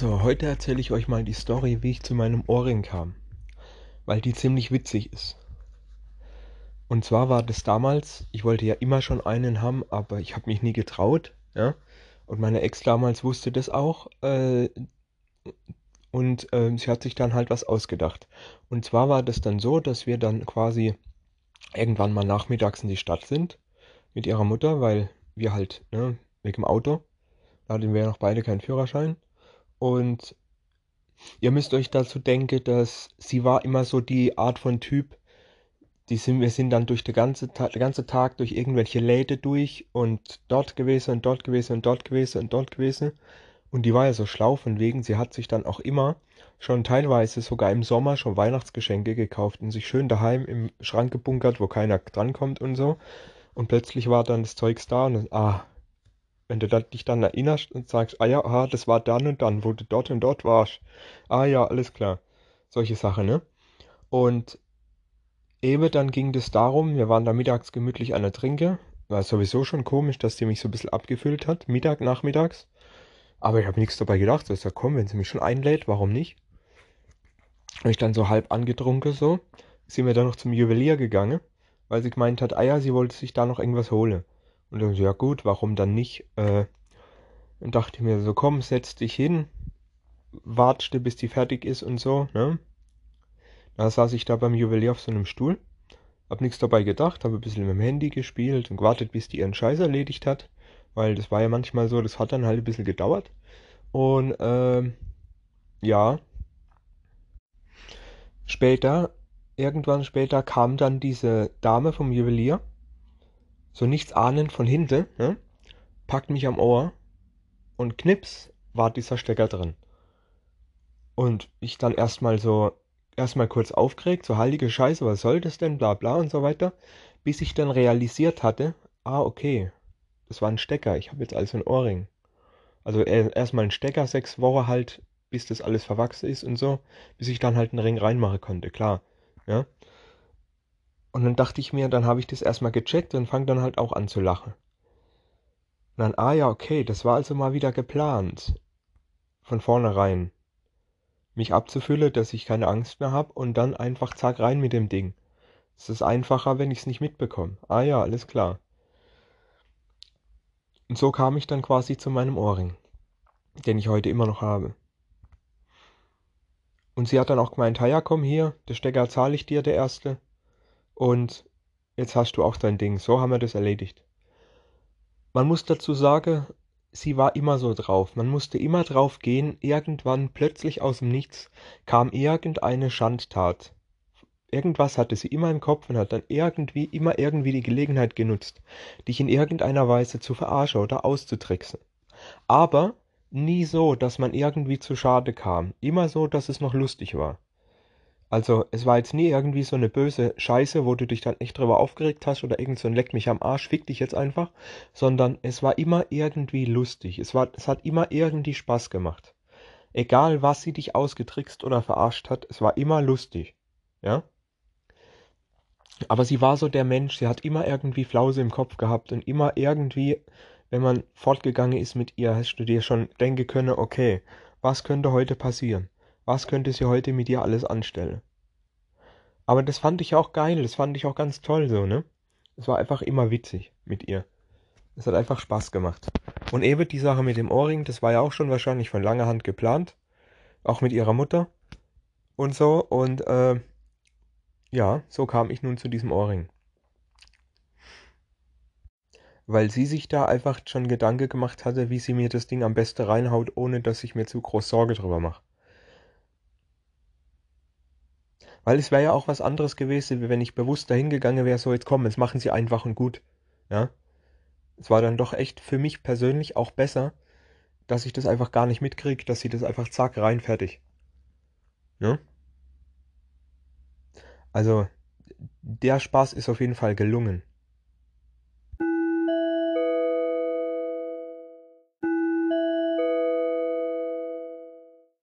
So, heute erzähle ich euch mal die Story, wie ich zu meinem Ohrring kam, weil die ziemlich witzig ist. Und zwar war das damals, ich wollte ja immer schon einen haben, aber ich habe mich nie getraut, ja. Und meine Ex damals wusste das auch, äh, und äh, sie hat sich dann halt was ausgedacht. Und zwar war das dann so, dass wir dann quasi irgendwann mal nachmittags in die Stadt sind mit ihrer Mutter, weil wir halt, ne, wegen dem Auto, da hatten wir ja noch beide keinen Führerschein. Und ihr müsst euch dazu denken, dass sie war immer so die Art von Typ, die sind, wir sind dann durch den ganzen Tag, den ganzen Tag durch irgendwelche Läden durch und dort gewesen und dort gewesen und dort gewesen und dort gewesen. Und die war ja so schlau von wegen, sie hat sich dann auch immer schon teilweise sogar im Sommer schon Weihnachtsgeschenke gekauft und sich schön daheim im Schrank gebunkert, wo keiner drankommt und so. Und plötzlich war dann das Zeugs da und dann, ah, wenn du dich dann erinnerst und sagst, ah ja, ah, das war dann und dann, wo du dort und dort warst. Ah ja, alles klar. Solche Sachen, ne? Und eben dann ging es darum, wir waren da mittags gemütlich an der Trinke. War sowieso schon komisch, dass die mich so ein bisschen abgefüllt hat, Mittag, nachmittags. Aber ich habe nichts dabei gedacht. So ist ja komm, wenn sie mich schon einlädt, warum nicht? Und ich dann so halb angetrunken so, sind wir dann noch zum Juwelier gegangen, weil sie gemeint hat, ah ja, sie wollte sich da noch irgendwas holen. Und dann so, ja gut, warum dann nicht? Äh, dann dachte mir so, komm, setz dich hin, wartete, bis die fertig ist und so, ne? Da saß ich da beim Juwelier auf so einem Stuhl, hab nichts dabei gedacht, habe ein bisschen mit dem Handy gespielt und gewartet, bis die ihren Scheiß erledigt hat, weil das war ja manchmal so, das hat dann halt ein bisschen gedauert. Und ähm, ja, später, irgendwann später kam dann diese Dame vom Juwelier so nichts ahnend von hinten, ne, packt mich am Ohr und knips war dieser Stecker drin. Und ich dann erstmal so, erstmal kurz aufgeregt, so heilige Scheiße, was soll das denn, bla bla und so weiter, bis ich dann realisiert hatte, ah, okay, das war ein Stecker, ich habe jetzt also ein Ohrring. Also erstmal ein Stecker, sechs Wochen halt, bis das alles verwachsen ist und so, bis ich dann halt einen Ring reinmachen konnte, klar, ja. Und dann dachte ich mir, dann habe ich das erstmal gecheckt und fange dann halt auch an zu lachen. Und dann, ah ja, okay, das war also mal wieder geplant. Von vornherein. Mich abzufüllen, dass ich keine Angst mehr habe und dann einfach zack rein mit dem Ding. Es ist einfacher, wenn ich es nicht mitbekomme. Ah ja, alles klar. Und so kam ich dann quasi zu meinem Ohrring, den ich heute immer noch habe. Und sie hat dann auch gemeint, ja komm hier, der Stecker zahle ich dir, der erste. Und jetzt hast du auch dein Ding. So haben wir das erledigt. Man muss dazu sagen, sie war immer so drauf. Man musste immer drauf gehen. Irgendwann plötzlich aus dem Nichts kam irgendeine Schandtat. Irgendwas hatte sie immer im Kopf und hat dann irgendwie, immer irgendwie die Gelegenheit genutzt, dich in irgendeiner Weise zu verarschen oder auszutricksen. Aber nie so, dass man irgendwie zu Schade kam. Immer so, dass es noch lustig war. Also es war jetzt nie irgendwie so eine böse Scheiße, wo du dich dann echt drüber aufgeregt hast oder irgend so ein Leck mich am Arsch, fick dich jetzt einfach, sondern es war immer irgendwie lustig. Es, war, es hat immer irgendwie Spaß gemacht. Egal, was sie dich ausgetrickst oder verarscht hat, es war immer lustig. Ja? Aber sie war so der Mensch, sie hat immer irgendwie Flause im Kopf gehabt und immer irgendwie, wenn man fortgegangen ist mit ihr, hast du dir schon denken können, okay, was könnte heute passieren? Was könnte sie heute mit dir alles anstellen. Aber das fand ich auch geil, das fand ich auch ganz toll so, ne? Es war einfach immer witzig mit ihr. Es hat einfach Spaß gemacht. Und eben die Sache mit dem Ohrring, das war ja auch schon wahrscheinlich von langer Hand geplant. Auch mit ihrer Mutter und so. Und äh, ja, so kam ich nun zu diesem Ohrring. Weil sie sich da einfach schon Gedanke gemacht hatte, wie sie mir das Ding am besten reinhaut, ohne dass ich mir zu groß Sorge drüber mache. Weil es wäre ja auch was anderes gewesen, wenn ich bewusst dahin gegangen wäre, so jetzt komm, jetzt machen sie einfach und gut. Ja. Es war dann doch echt für mich persönlich auch besser, dass ich das einfach gar nicht mitkriege, dass sie das einfach zack rein fertig. Ne? Also, der Spaß ist auf jeden Fall gelungen.